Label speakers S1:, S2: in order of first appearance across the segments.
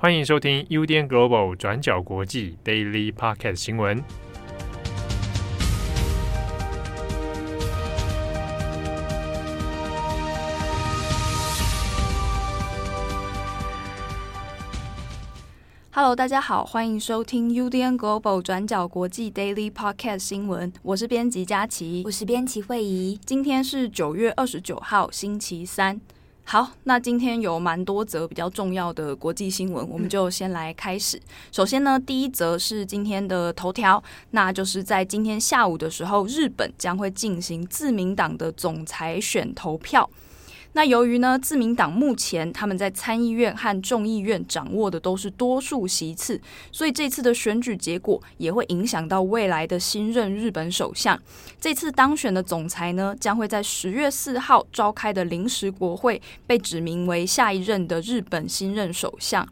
S1: 欢迎收听 UDN Global 转角国际 Daily Podcast 新闻。
S2: Hello，大家好，欢迎收听 UDN Global 转角国际 Daily Podcast 新闻。我是编辑佳琪，
S3: 我是编辑惠仪。
S2: 今天是九月二十九号，星期三。好，那今天有蛮多则比较重要的国际新闻，我们就先来开始。首先呢，第一则是今天的头条，那就是在今天下午的时候，日本将会进行自民党的总裁选投票。那由于呢，自民党目前他们在参议院和众议院掌握的都是多数席次，所以这次的选举结果也会影响到未来的新任日本首相。这次当选的总裁呢，将会在十月四号召开的临时国会被指名为下一任的日本新任首相。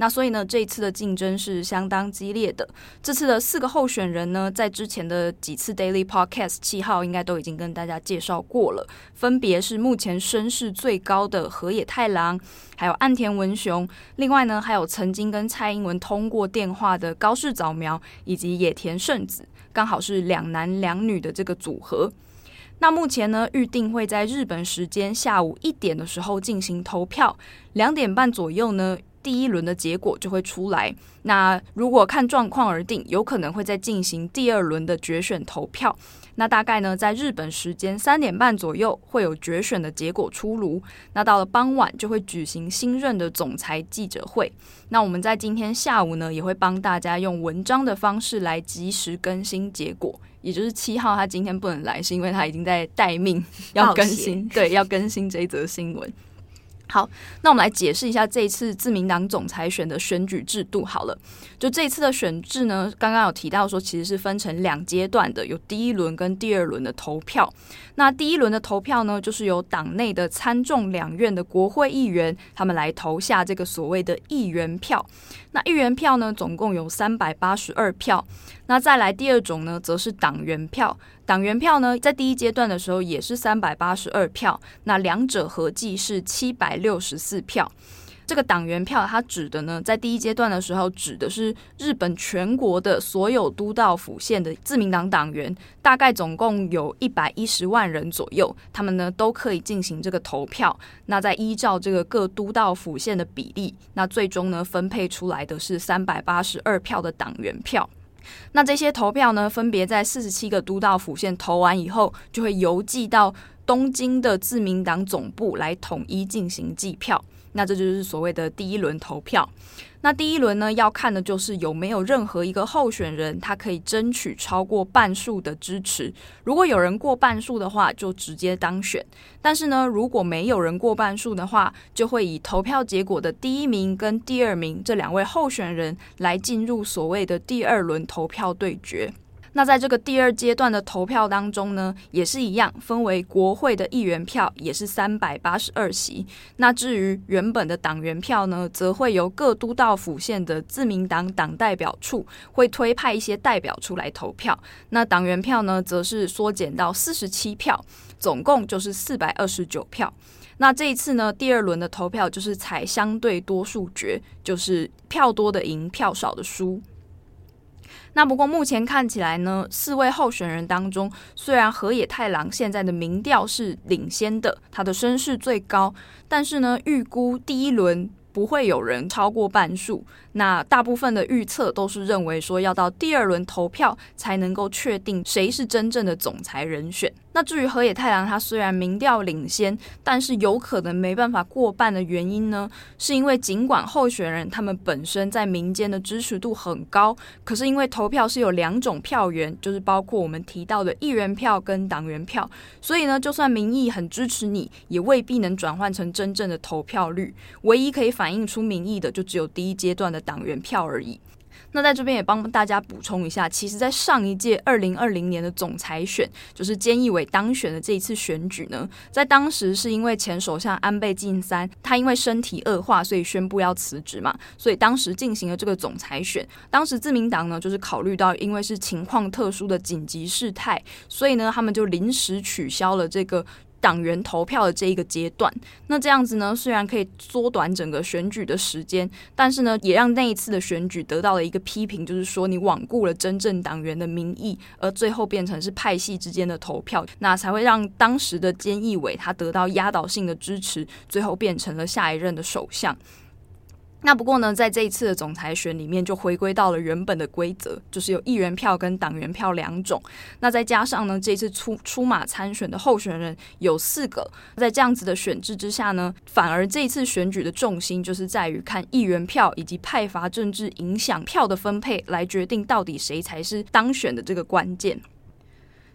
S2: 那所以呢，这一次的竞争是相当激烈的。这次的四个候选人呢，在之前的几次 Daily Podcast 七号应该都已经跟大家介绍过了，分别是目前声势最高的河野太郎，还有岸田文雄，另外呢，还有曾经跟蔡英文通过电话的高市早苗以及野田圣子，刚好是两男两女的这个组合。那目前呢，预定会在日本时间下午一点的时候进行投票，两点半左右呢。第一轮的结果就会出来。那如果看状况而定，有可能会再进行第二轮的决选投票。那大概呢，在日本时间三点半左右会有决选的结果出炉。那到了傍晚就会举行新任的总裁记者会。那我们在今天下午呢，也会帮大家用文章的方式来及时更新结果。也就是七号他今天不能来，是因为他已经在待命要更新，对，要更新这一则新闻。好，那我们来解释一下这一次自民党总裁选的选举制度。好了，就这一次的选制呢，刚刚有提到说，其实是分成两阶段的，有第一轮跟第二轮的投票。那第一轮的投票呢，就是由党内的参众两院的国会议员，他们来投下这个所谓的议员票。那议员票呢，总共有三百八十二票。那再来第二种呢，则是党员票。党员票呢，在第一阶段的时候也是三百八十二票。那两者合计是七百六十四票。这个党员票，它指的呢，在第一阶段的时候，指的是日本全国的所有都道府县的自民党党员，大概总共有一百一十万人左右，他们呢都可以进行这个投票。那再依照这个各都道府县的比例，那最终呢分配出来的是三百八十二票的党员票。那这些投票呢，分别在四十七个都道府县投完以后，就会邮寄到东京的自民党总部来统一进行计票。那这就是所谓的第一轮投票。那第一轮呢，要看的就是有没有任何一个候选人，他可以争取超过半数的支持。如果有人过半数的话，就直接当选。但是呢，如果没有人过半数的话，就会以投票结果的第一名跟第二名这两位候选。人来进入所谓的第二轮投票对决。那在这个第二阶段的投票当中呢，也是一样，分为国会的议员票，也是三百八十二席。那至于原本的党员票呢，则会由各都道府县的自民党党代表处会推派一些代表出来投票。那党员票呢，则是缩减到四十七票，总共就是四百二十九票。那这一次呢，第二轮的投票就是采相对多数决，就是票多的赢，票少的输。那不过目前看起来呢，四位候选人当中，虽然河野太郎现在的民调是领先的，他的声势最高，但是呢，预估第一轮不会有人超过半数。那大部分的预测都是认为说，要到第二轮投票才能够确定谁是真正的总裁人选。那至于河野太郎，他虽然民调领先，但是有可能没办法过半的原因呢，是因为尽管候选人他们本身在民间的支持度很高，可是因为投票是有两种票源，就是包括我们提到的议员票跟党员票，所以呢，就算民意很支持你，也未必能转换成真正的投票率。唯一可以反映出民意的，就只有第一阶段的党员票而已。那在这边也帮大家补充一下，其实，在上一届二零二零年的总裁选，就是菅义伟当选的这一次选举呢，在当时是因为前首相安倍晋三他因为身体恶化，所以宣布要辞职嘛，所以当时进行了这个总裁选。当时自民党呢，就是考虑到因为是情况特殊的紧急事态，所以呢，他们就临时取消了这个。党员投票的这一个阶段。那这样子呢，虽然可以缩短整个选举的时间，但是呢，也让那一次的选举得到了一个批评，就是说你罔顾了真正党员的民意，而最后变成是派系之间的投票，那才会让当时的菅义伟他得到压倒性的支持，最后变成了下一任的首相。那不过呢，在这一次的总裁选里面，就回归到了原本的规则，就是有议员票跟党员票两种。那再加上呢，这次出出马参选的候选人有四个，在这样子的选制之下呢，反而这一次选举的重心就是在于看议员票以及派阀政治影响票的分配，来决定到底谁才是当选的这个关键。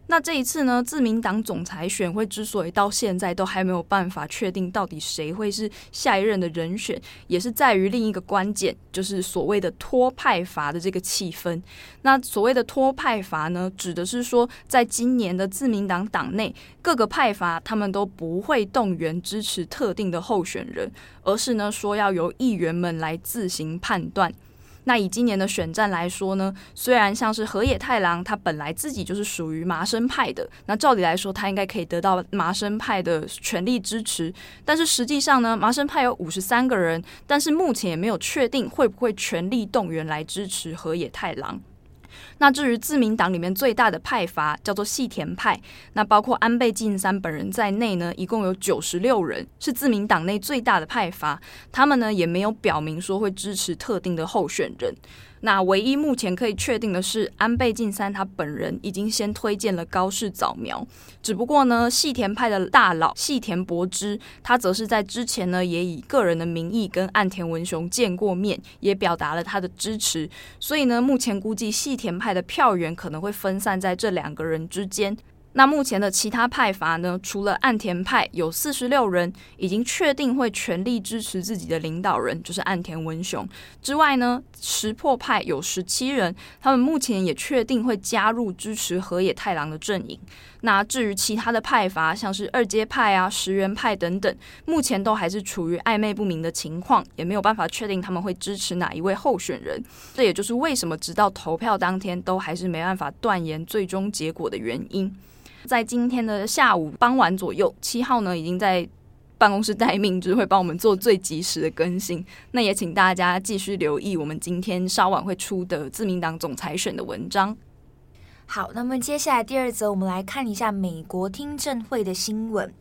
S2: 那这一次呢，自民党总裁选会之所以到现在都还没有办法确定到底谁会是下一任的人选，也是在于另一个关键，就是所谓的托派阀的这个气氛。那所谓的托派阀呢，指的是说，在今年的自民党党内各个派阀，他们都不会动员支持特定的候选人，而是呢说要由议员们来自行判断。那以今年的选战来说呢，虽然像是河野太郎，他本来自己就是属于麻生派的，那照理来说他应该可以得到麻生派的全力支持，但是实际上呢，麻生派有五十三个人，但是目前也没有确定会不会全力动员来支持河野太郎。那至于自民党里面最大的派阀叫做细田派，那包括安倍晋三本人在内呢，一共有九十六人，是自民党内最大的派阀。他们呢也没有表明说会支持特定的候选人。那唯一目前可以确定的是，安倍晋三他本人已经先推荐了高市早苗。只不过呢，细田派的大佬细田博之，他则是在之前呢，也以个人的名义跟岸田文雄见过面，也表达了他的支持。所以呢，目前估计细田派派的票源可能会分散在这两个人之间。那目前的其他派阀呢？除了岸田派有四十六人已经确定会全力支持自己的领导人，就是岸田文雄之外呢，石破派有十七人，他们目前也确定会加入支持河野太郎的阵营。那至于其他的派阀，像是二阶派啊、石原派等等，目前都还是处于暧昧不明的情况，也没有办法确定他们会支持哪一位候选人。这也就是为什么直到投票当天都还是没办法断言最终结果的原因。在今天的下午傍晚左右，七号呢已经在办公室待命，就是会帮我们做最及时的更新。那也请大家继续留意我们今天稍晚会出的自民党总裁选的文章。
S3: 好，那么接下来第二则，我们来看一下美国听证会的新闻。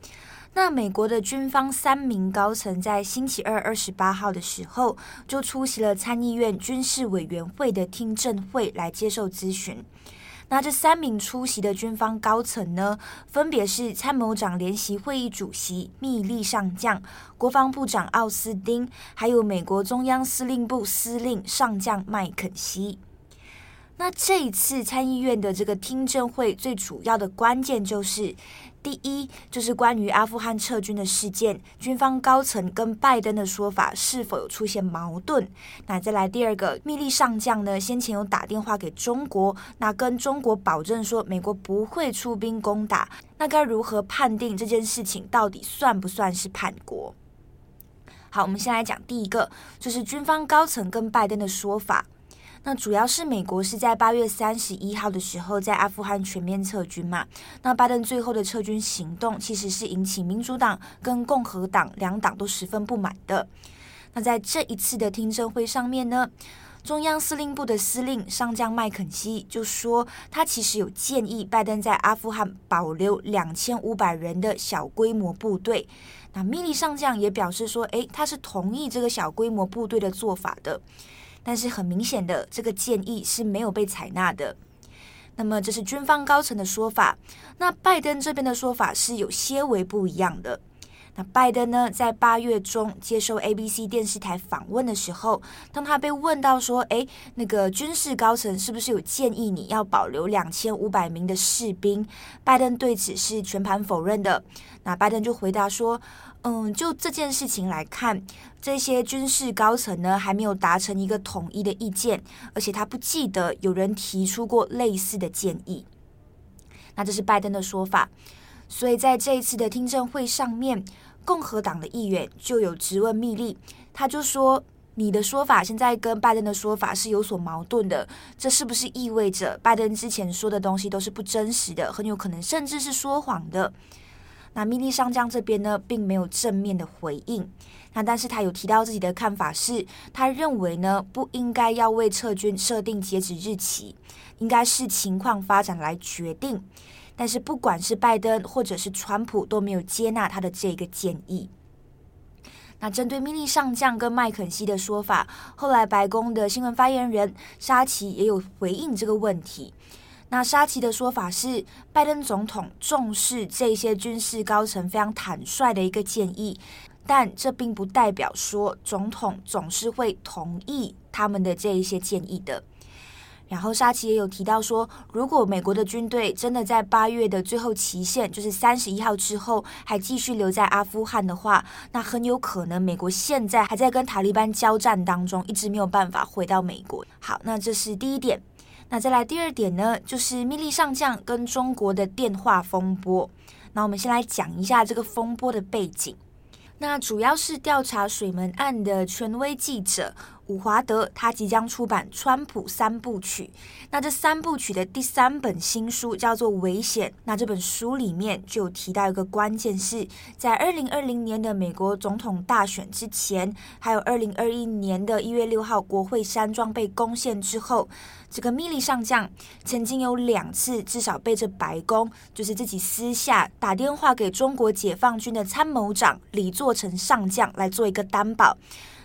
S3: 那美国的军方三名高层在星期二二十八号的时候，就出席了参议院军事委员会的听证会来接受咨询。那这三名出席的军方高层呢，分别是参谋长联席会议主席密利上将、国防部长奥斯汀，还有美国中央司令部司令上将麦肯锡。那这一次参议院的这个听证会最主要的关键就是，第一就是关于阿富汗撤军的事件，军方高层跟拜登的说法是否有出现矛盾？那再来第二个，密利上将呢先前有打电话给中国，那跟中国保证说美国不会出兵攻打，那该如何判定这件事情到底算不算是叛国？好，我们先来讲第一个，就是军方高层跟拜登的说法。那主要是美国是在八月三十一号的时候在阿富汗全面撤军嘛。那拜登最后的撤军行动其实是引起民主党跟共和党两党都十分不满的。那在这一次的听证会上面呢，中央司令部的司令上将麦肯锡就说，他其实有建议拜登在阿富汗保留两千五百人的小规模部队。那米利上将也表示说，诶，他是同意这个小规模部队的做法的。但是很明显的，这个建议是没有被采纳的。那么这是军方高层的说法，那拜登这边的说法是有些微不一样的。那拜登呢，在八月中接受 ABC 电视台访问的时候，当他被问到说：“诶，那个军事高层是不是有建议你要保留两千五百名的士兵？”拜登对此是全盘否认的。那拜登就回答说：“嗯，就这件事情来看，这些军事高层呢还没有达成一个统一的意见，而且他不记得有人提出过类似的建议。”那这是拜登的说法。所以在这一次的听证会上面，共和党的议员就有质问密利，他就说：“你的说法现在跟拜登的说法是有所矛盾的，这是不是意味着拜登之前说的东西都是不真实的，很有可能甚至是说谎的？”那密利上将这边呢，并没有正面的回应。那但是他有提到自己的看法是，他认为呢，不应该要为撤军设定截止日期，应该视情况发展来决定。但是不管是拜登或者是川普都没有接纳他的这个建议。那针对密利上将跟麦肯锡的说法，后来白宫的新闻发言人沙奇也有回应这个问题。那沙奇的说法是，拜登总统重视这些军事高层非常坦率的一个建议，但这并不代表说总统总是会同意他们的这一些建议的。然后沙奇也有提到说，如果美国的军队真的在八月的最后期限，就是三十一号之后还继续留在阿富汗的话，那很有可能美国现在还在跟塔利班交战当中，一直没有办法回到美国。好，那这是第一点。那再来第二点呢，就是密利上将跟中国的电话风波。那我们先来讲一下这个风波的背景。那主要是调查水门案的权威记者。伍华德他即将出版《川普三部曲》，那这三部曲的第三本新书叫做《危险》。那这本书里面就提到一个关键，是在二零二零年的美国总统大选之前，还有二零二一年的一月六号国会山庄被攻陷之后，这个密利上将曾经有两次至少被这白宫就是自己私下打电话给中国解放军的参谋长李作成上将来做一个担保。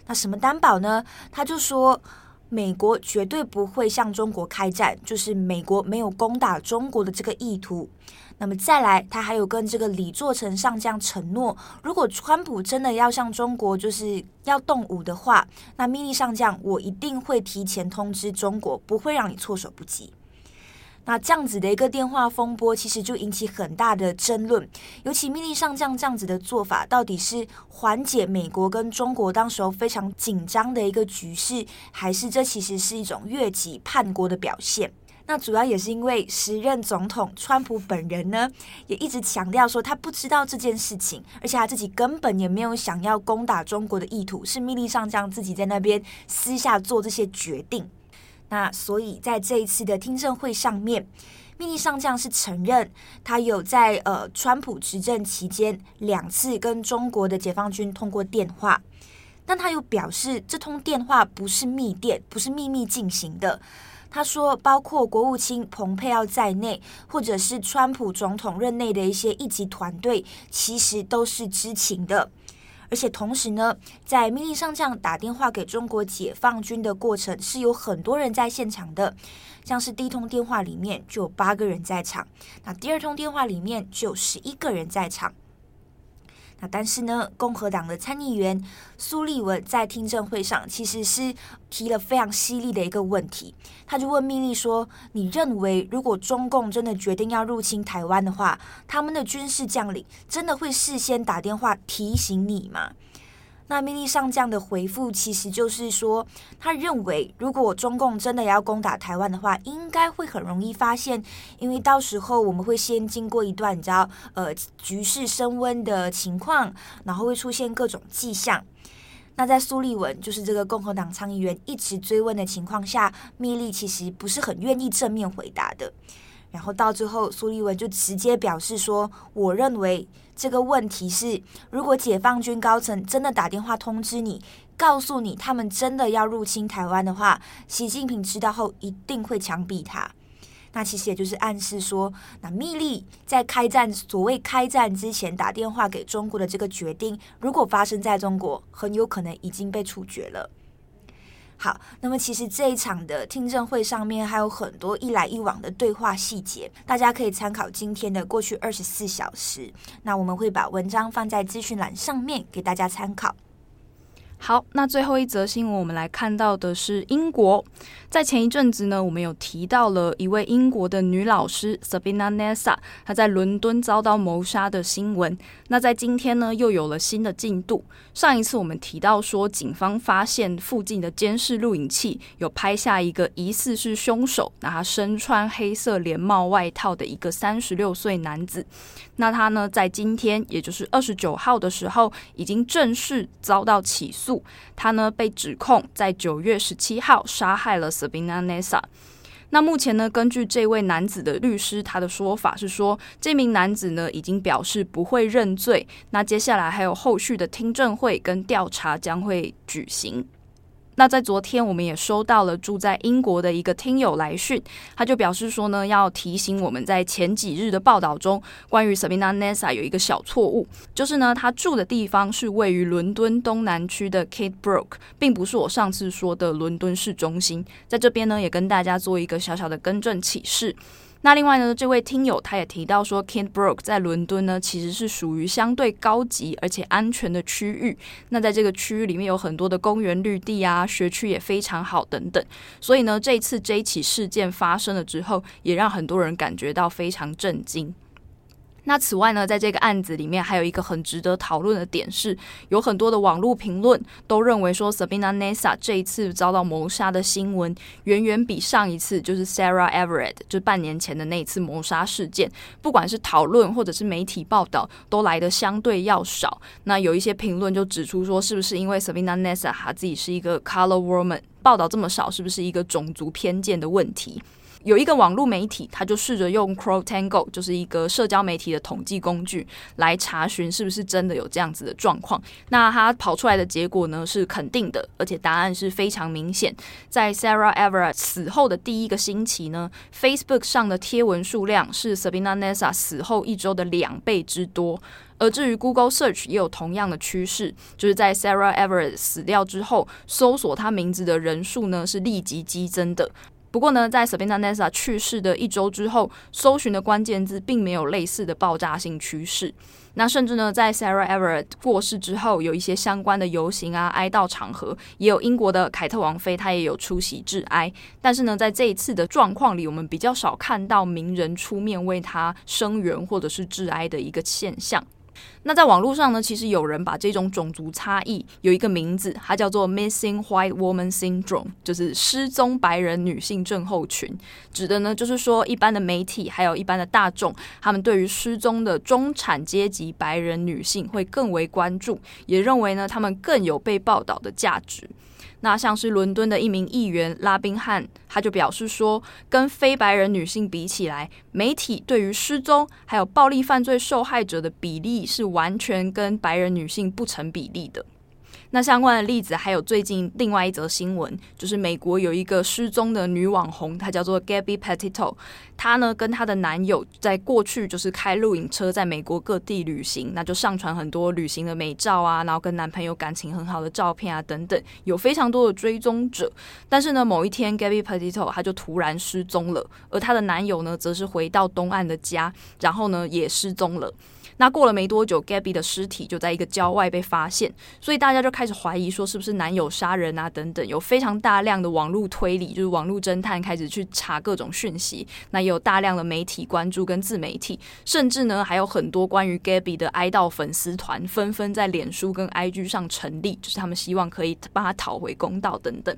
S3: 那什么担保呢？他就说，美国绝对不会向中国开战，就是美国没有攻打中国的这个意图。那么再来，他还有跟这个李作成上将承诺，如果川普真的要向中国就是要动武的话，那密上将我一定会提前通知中国，不会让你措手不及。那这样子的一个电话风波，其实就引起很大的争论。尤其密令上将这样子的做法，到底是缓解美国跟中国当时候非常紧张的一个局势，还是这其实是一种越级叛国的表现？那主要也是因为时任总统川普本人呢，也一直强调说他不知道这件事情，而且他自己根本也没有想要攻打中国的意图，是密令上将自己在那边私下做这些决定。那所以，在这一次的听证会上面，秘密上将是承认他有在呃川普执政期间两次跟中国的解放军通过电话，但他又表示这通电话不是密电，不是秘密进行的。他说，包括国务卿蓬佩奥在内，或者是川普总统任内的一些一级团队，其实都是知情的。而且同时呢，在命令上将打电话给中国解放军的过程，是有很多人在现场的。像是第一通电话里面就有八个人在场，那第二通电话里面就有十一个人在场。那但是呢，共和党的参议员苏利文在听证会上其实是提了非常犀利的一个问题，他就问命令说：“你认为如果中共真的决定要入侵台湾的话，他们的军事将领真的会事先打电话提醒你吗？”那密利上将的回复其实就是说，他认为如果中共真的要攻打台湾的话，应该会很容易发现，因为到时候我们会先经过一段你知道呃局势升温的情况，然后会出现各种迹象。那在苏立文就是这个共和党参议员一直追问的情况下，密利其实不是很愿意正面回答的。然后到最后，苏利文就直接表示说：“我认为这个问题是，如果解放军高层真的打电话通知你，告诉你他们真的要入侵台湾的话，习近平知道后一定会枪毙他。那其实也就是暗示说，那密利在开战所谓开战之前打电话给中国的这个决定，如果发生在中国，很有可能已经被处决了。”好，那么其实这一场的听证会上面还有很多一来一往的对话细节，大家可以参考今天的过去二十四小时。那我们会把文章放在资讯栏上面给大家参考。
S2: 好，那最后一则新闻，我们来看到的是英国。在前一阵子呢，我们有提到了一位英国的女老师 Sabina Nessa，她在伦敦遭到谋杀的新闻。那在今天呢，又有了新的进度。上一次我们提到说，警方发现附近的监视录影器有拍下一个疑似是凶手，那他身穿黑色连帽外套的一个三十六岁男子。那他呢，在今天，也就是二十九号的时候，已经正式遭到起诉。他呢，被指控在九月十七号杀害了 Sabina Nessa。那目前呢，根据这位男子的律师，他的说法是说，这名男子呢已经表示不会认罪。那接下来还有后续的听证会跟调查将会举行。那在昨天，我们也收到了住在英国的一个听友来讯，他就表示说呢，要提醒我们在前几日的报道中，关于 Sabina Nessa 有一个小错误，就是呢，他住的地方是位于伦敦东南区的 Cadbrook，并不是我上次说的伦敦市中心。在这边呢，也跟大家做一个小小的更正启示。那另外呢，这位听友他也提到说，Kent Brook 在伦敦呢，其实是属于相对高级而且安全的区域。那在这个区域里面有很多的公园绿地啊，学区也非常好等等。所以呢，这一次这一起事件发生了之后，也让很多人感觉到非常震惊。那此外呢，在这个案子里面，还有一个很值得讨论的点是，有很多的网络评论都认为说，Sabina Nessa 这一次遭到谋杀的新闻，远远比上一次就是 Sarah Everard 就半年前的那一次谋杀事件，不管是讨论或者是媒体报道，都来的相对要少。那有一些评论就指出说，是不是因为 Sabina Nessa 她自己是一个 Color Woman，报道这么少，是不是一个种族偏见的问题？有一个网络媒体，他就试着用 CrowdTangle，就是一个社交媒体的统计工具，来查询是不是真的有这样子的状况。那他跑出来的结果呢，是肯定的，而且答案是非常明显。在 Sarah Everard 死后的第一个星期呢，Facebook 上的贴文数量是 Sabina Nessa 死后一周的两倍之多。而至于 Google Search 也有同样的趋势，就是在 Sarah Everard 死掉之后，搜索他名字的人数呢是立即激增的。不过呢，在 Sabina Nessa 去世的一周之后，搜寻的关键字并没有类似的爆炸性趋势。那甚至呢，在 Sarah Everard 过世之后，有一些相关的游行啊、哀悼场合，也有英国的凯特王妃，她也有出席致哀。但是呢，在这一次的状况里，我们比较少看到名人出面为她声援或者是致哀的一个现象。那在网络上呢，其实有人把这种种族差异有一个名字，它叫做 Missing White Woman Syndrome，就是失踪白人女性症候群，指的呢就是说一般的媒体还有一般的大众，他们对于失踪的中产阶级白人女性会更为关注，也认为呢他们更有被报道的价值。那像是伦敦的一名议员拉宾汉，他就表示说，跟非白人女性比起来，媒体对于失踪还有暴力犯罪受害者的比例是完全跟白人女性不成比例的。那相关的例子还有最近另外一则新闻，就是美国有一个失踪的女网红，她叫做 Gabby Petito。她呢跟她的男友在过去就是开露营车在美国各地旅行，那就上传很多旅行的美照啊，然后跟男朋友感情很好的照片啊等等，有非常多的追踪者。但是呢，某一天 Gabby Petito 她就突然失踪了，而她的男友呢则是回到东岸的家，然后呢也失踪了。那过了没多久，Gabby 的尸体就在一个郊外被发现，所以大家就开始怀疑说是不是男友杀人啊等等，有非常大量的网络推理，就是网络侦探开始去查各种讯息。那也有大量的媒体关注跟自媒体，甚至呢还有很多关于 Gabby 的哀悼粉丝团纷纷在脸书跟 IG 上成立，就是他们希望可以帮他讨回公道等等。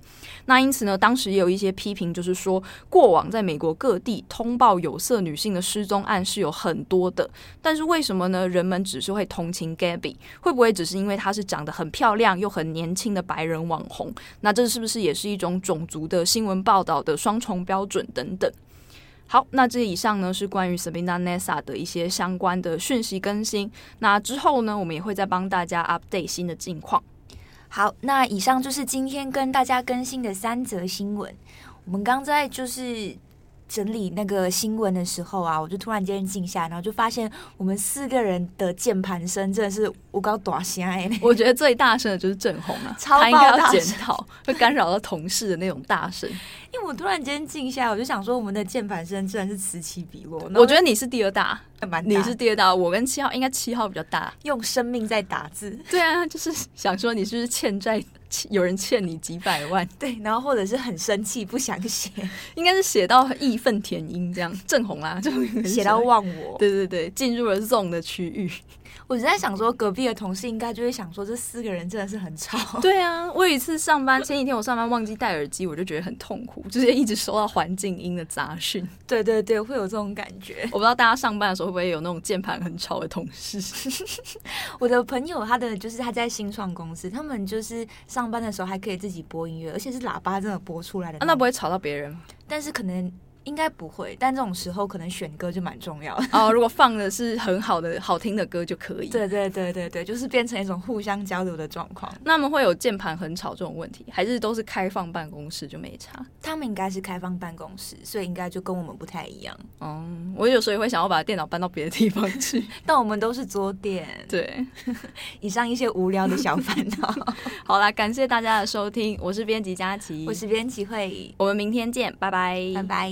S2: 那因此呢，当时也有一些批评，就是说过往在美国各地通报有色女性的失踪案是有很多的，但是为什么呢？人们只是会同情 Gabby，会不会只是因为她是长得很漂亮又很年轻的白人网红？那这是不是也是一种种族的新闻报道的双重标准等等？好，那这以上呢是关于 Sabina Nessa 的一些相关的讯息更新。那之后呢，我们也会再帮大家 update 新的近况。
S3: 好，那以上就是今天跟大家更新的三则新闻。我们刚在就是。整理那个新闻的时候啊，我就突然间静下来，然后就发现我们四个人的键盘声真的是无高大声哎！
S2: 我觉得最大声的就是郑红啊，
S3: 超爆
S2: 他应该要检讨，会干扰到同事的那种大声。
S3: 因为我突然间静下来，我就想说，我们的键盘声居然是此起彼落。
S2: 我觉得你是第二大，
S3: 蛮，
S2: 你是第二大，我跟七号应该七号比较大，
S3: 用生命在打字。
S2: 对啊，就是想说你是不是欠债？有人欠你几百万，
S3: 对，然后或者是很生气不想写，
S2: 应该是写到义愤填膺这样，正红啊，就
S3: 写到忘我，
S2: 对对对，进入了 zone 的区域。
S3: 我在想说，隔壁的同事应该就会想说，这四个人真的是很吵。
S2: 对啊，我有一次上班前几天，我上班忘记戴耳机，我就觉得很痛苦，就是一直收到环境音的杂讯。
S3: 对对对，会有这种感觉。
S2: 我不知道大家上班的时候会不会有那种键盘很吵的同事。
S3: 我的朋友他的就是他在新创公司，他们就是上班的时候还可以自己播音乐，而且是喇叭真的播出来的。
S2: 啊，那不会吵到别人？
S3: 但是可能应该不会，但这种时候可能选歌就蛮重要的
S2: 哦。如果放的是很好的、好听的歌就可以。
S3: 对对对对对，就是变成一种互相交流的状况。
S2: 那么会有键盘很吵这种问题，还是都是开放办公室就没差？
S3: 他们应该是开放办公室，所以应该就跟我们不太一样。
S2: 嗯，我有时候也会想要把电脑搬到别的地方去，
S3: 但我们都是桌垫。
S2: 对，
S3: 以上一些无聊的小烦恼。
S2: 好啦，感谢大家的收听，我是编辑佳琪，
S3: 我是编辑慧仪，
S2: 我们明天见，拜拜，
S3: 拜拜。